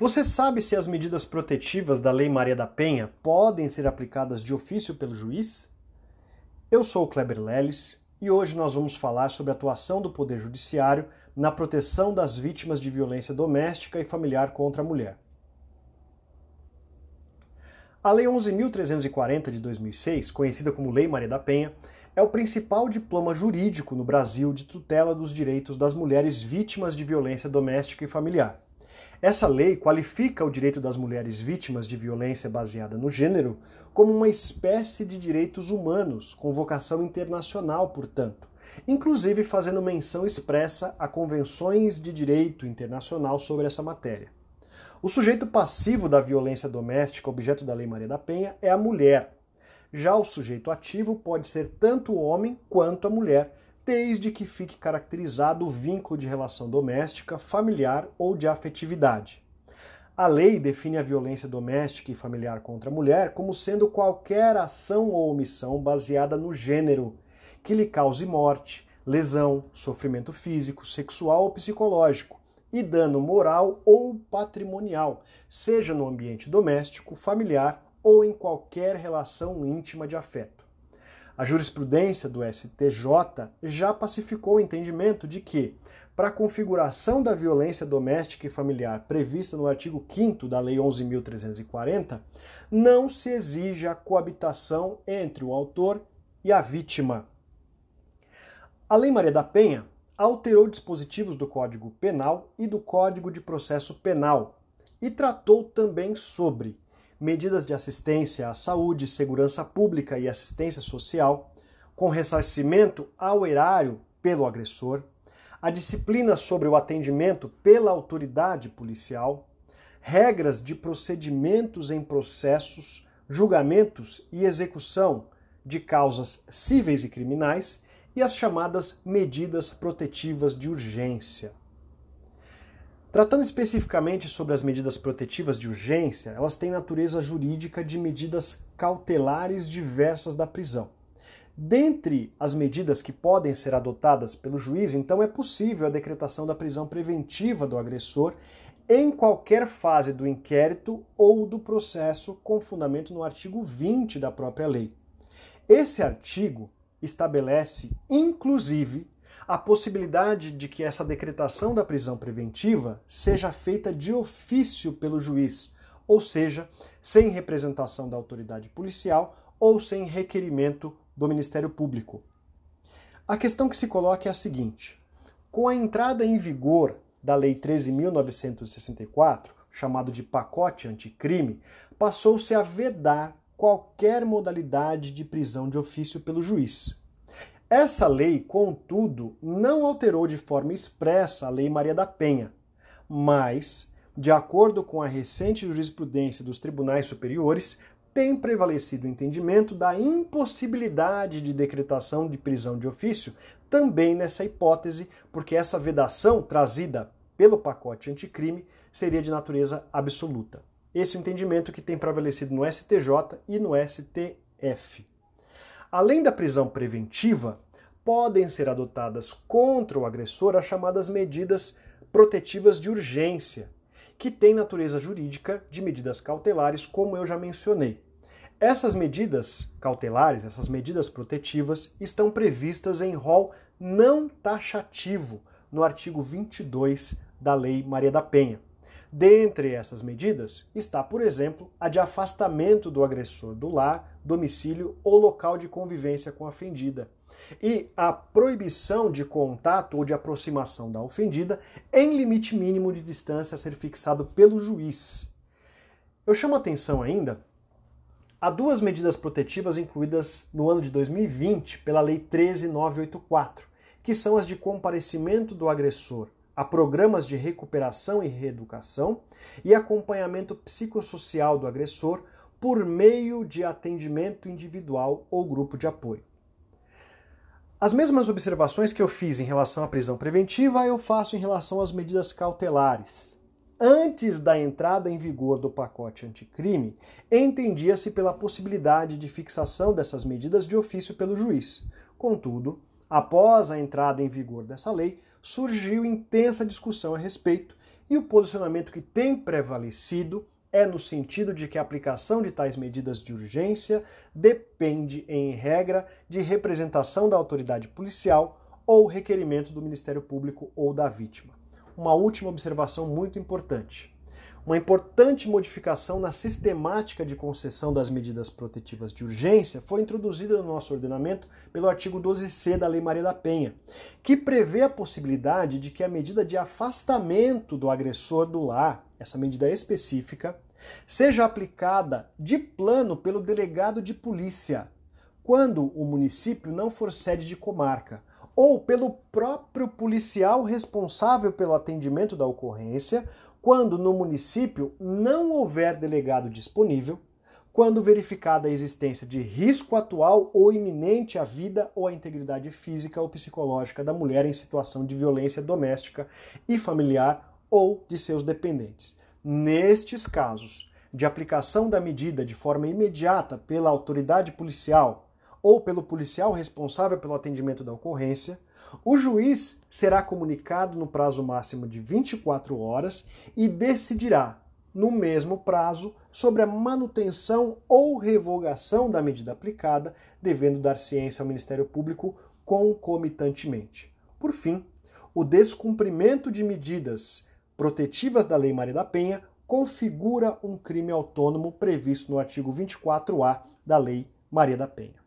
Você sabe se as medidas protetivas da Lei Maria da Penha podem ser aplicadas de ofício pelo juiz? Eu sou o Kleber Leles e hoje nós vamos falar sobre a atuação do Poder Judiciário na proteção das vítimas de violência doméstica e familiar contra a mulher. A Lei 11.340 de 2006, conhecida como Lei Maria da Penha, é o principal diploma jurídico no Brasil de tutela dos direitos das mulheres vítimas de violência doméstica e familiar. Essa lei qualifica o direito das mulheres vítimas de violência baseada no gênero como uma espécie de direitos humanos, com vocação internacional, portanto, inclusive fazendo menção expressa a convenções de direito internacional sobre essa matéria. O sujeito passivo da violência doméstica, objeto da Lei Maria da Penha, é a mulher. Já o sujeito ativo pode ser tanto o homem quanto a mulher, desde que fique caracterizado o vínculo de relação doméstica, familiar ou de afetividade. A lei define a violência doméstica e familiar contra a mulher como sendo qualquer ação ou omissão baseada no gênero que lhe cause morte, lesão, sofrimento físico, sexual ou psicológico e dano moral ou patrimonial, seja no ambiente doméstico, familiar ou em qualquer relação íntima de afeto. A jurisprudência do STJ já pacificou o entendimento de que, para a configuração da violência doméstica e familiar prevista no artigo 5 da Lei 11.340, não se exige a coabitação entre o autor e a vítima. A Lei Maria da Penha alterou dispositivos do Código Penal e do Código de Processo Penal e tratou também sobre medidas de assistência à saúde, segurança pública e assistência social, com ressarcimento ao erário pelo agressor, a disciplina sobre o atendimento pela autoridade policial, regras de procedimentos em processos, julgamentos e execução de causas cíveis e criminais e as chamadas medidas protetivas de urgência. Tratando especificamente sobre as medidas protetivas de urgência, elas têm natureza jurídica de medidas cautelares diversas da prisão. Dentre as medidas que podem ser adotadas pelo juiz, então é possível a decretação da prisão preventiva do agressor em qualquer fase do inquérito ou do processo, com fundamento no artigo 20 da própria lei. Esse artigo estabelece, inclusive, a possibilidade de que essa decretação da prisão preventiva seja feita de ofício pelo juiz, ou seja, sem representação da autoridade policial ou sem requerimento do Ministério Público. A questão que se coloca é a seguinte: com a entrada em vigor da Lei 13.964, chamado de pacote anticrime, passou-se a vedar qualquer modalidade de prisão de ofício pelo juiz. Essa lei, contudo, não alterou de forma expressa a Lei Maria da Penha, mas, de acordo com a recente jurisprudência dos tribunais superiores, tem prevalecido o entendimento da impossibilidade de decretação de prisão de ofício também nessa hipótese, porque essa vedação trazida pelo pacote anticrime seria de natureza absoluta. Esse é o entendimento que tem prevalecido no STJ e no STF. Além da prisão preventiva, podem ser adotadas contra o agressor as chamadas medidas protetivas de urgência, que têm natureza jurídica de medidas cautelares, como eu já mencionei. Essas medidas cautelares, essas medidas protetivas, estão previstas em rol não taxativo no artigo 22 da Lei Maria da Penha. Dentre essas medidas está, por exemplo, a de afastamento do agressor do lar, domicílio ou local de convivência com a ofendida, e a proibição de contato ou de aproximação da ofendida em limite mínimo de distância a ser fixado pelo juiz. Eu chamo atenção ainda a duas medidas protetivas incluídas no ano de 2020 pela Lei 13984, que são as de comparecimento do agressor a programas de recuperação e reeducação e acompanhamento psicossocial do agressor por meio de atendimento individual ou grupo de apoio. As mesmas observações que eu fiz em relação à prisão preventiva, eu faço em relação às medidas cautelares. Antes da entrada em vigor do pacote anticrime, entendia-se pela possibilidade de fixação dessas medidas de ofício pelo juiz. Contudo, após a entrada em vigor dessa lei, surgiu intensa discussão a respeito E o posicionamento que tem prevalecido é no sentido de que a aplicação de tais medidas de urgência depende, em regra, de representação da autoridade policial ou requerimento do Ministério Público ou da vítima. Uma última observação muito importante. Uma importante modificação na sistemática de concessão das medidas protetivas de urgência foi introduzida no nosso ordenamento pelo artigo 12C da Lei Maria da Penha, que prevê a possibilidade de que a medida de afastamento do agressor do lar, essa medida específica, seja aplicada de plano pelo delegado de polícia, quando o município não for sede de comarca, ou pelo próprio policial responsável pelo atendimento da ocorrência, quando no município não houver delegado disponível, quando verificada a existência de risco atual ou iminente à vida ou à integridade física ou psicológica da mulher em situação de violência doméstica e familiar ou de seus dependentes. Nestes casos, de aplicação da medida de forma imediata pela autoridade policial ou pelo policial responsável pelo atendimento da ocorrência, o juiz será comunicado no prazo máximo de 24 horas e decidirá, no mesmo prazo, sobre a manutenção ou revogação da medida aplicada, devendo dar ciência ao Ministério Público concomitantemente. Por fim, o descumprimento de medidas protetivas da Lei Maria da Penha configura um crime autônomo previsto no artigo 24A da Lei Maria da Penha.